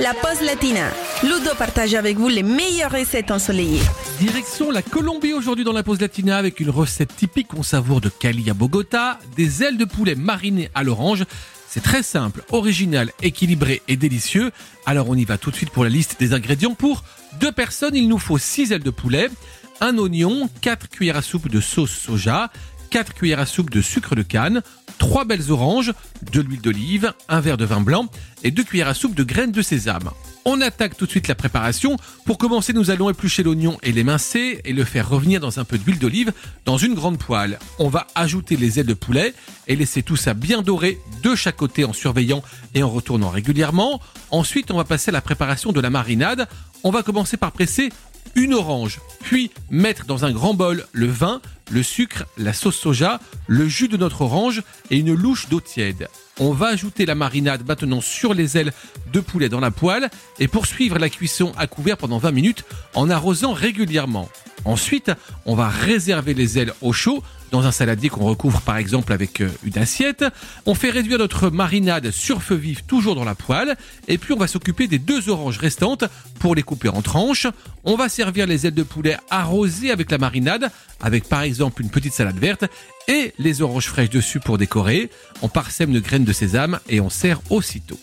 la pause latina. Ludo partage avec vous les meilleures recettes ensoleillées. Direction la Colombie aujourd'hui dans la pause latina avec une recette typique qu'on savoure de Cali à Bogota, des ailes de poulet marinées à l'orange. C'est très simple, original, équilibré et délicieux. Alors on y va tout de suite pour la liste des ingrédients. Pour deux personnes, il nous faut 6 ailes de poulet, un oignon, 4 cuillères à soupe de sauce soja, 4 cuillères à soupe de sucre de canne, 3 belles oranges, de l'huile d'olive, un verre de vin blanc et 2 cuillères à soupe de graines de sésame. On attaque tout de suite la préparation. Pour commencer, nous allons éplucher l'oignon et l'émincer et le faire revenir dans un peu d'huile d'olive dans une grande poêle. On va ajouter les ailes de poulet et laisser tout ça bien doré de chaque côté en surveillant et en retournant régulièrement. Ensuite, on va passer à la préparation de la marinade. On va commencer par presser une orange, puis mettre dans un grand bol le vin, le sucre, la sauce soja, le jus de notre orange et une louche d'eau tiède. On va ajouter la marinade maintenant sur les ailes de poulet dans la poêle et poursuivre la cuisson à couvert pendant 20 minutes en arrosant régulièrement. Ensuite, on va réserver les ailes au chaud dans un saladier qu'on recouvre par exemple avec euh, une assiette. On fait réduire notre marinade sur feu vif toujours dans la poêle et puis on va s'occuper des deux oranges restantes pour les couper en tranches. On va servir les ailes de poulet arrosées avec la marinade avec par exemple une petite salade verte et les oranges fraîches dessus pour décorer. On parsème de graines de sésame et on sert aussitôt.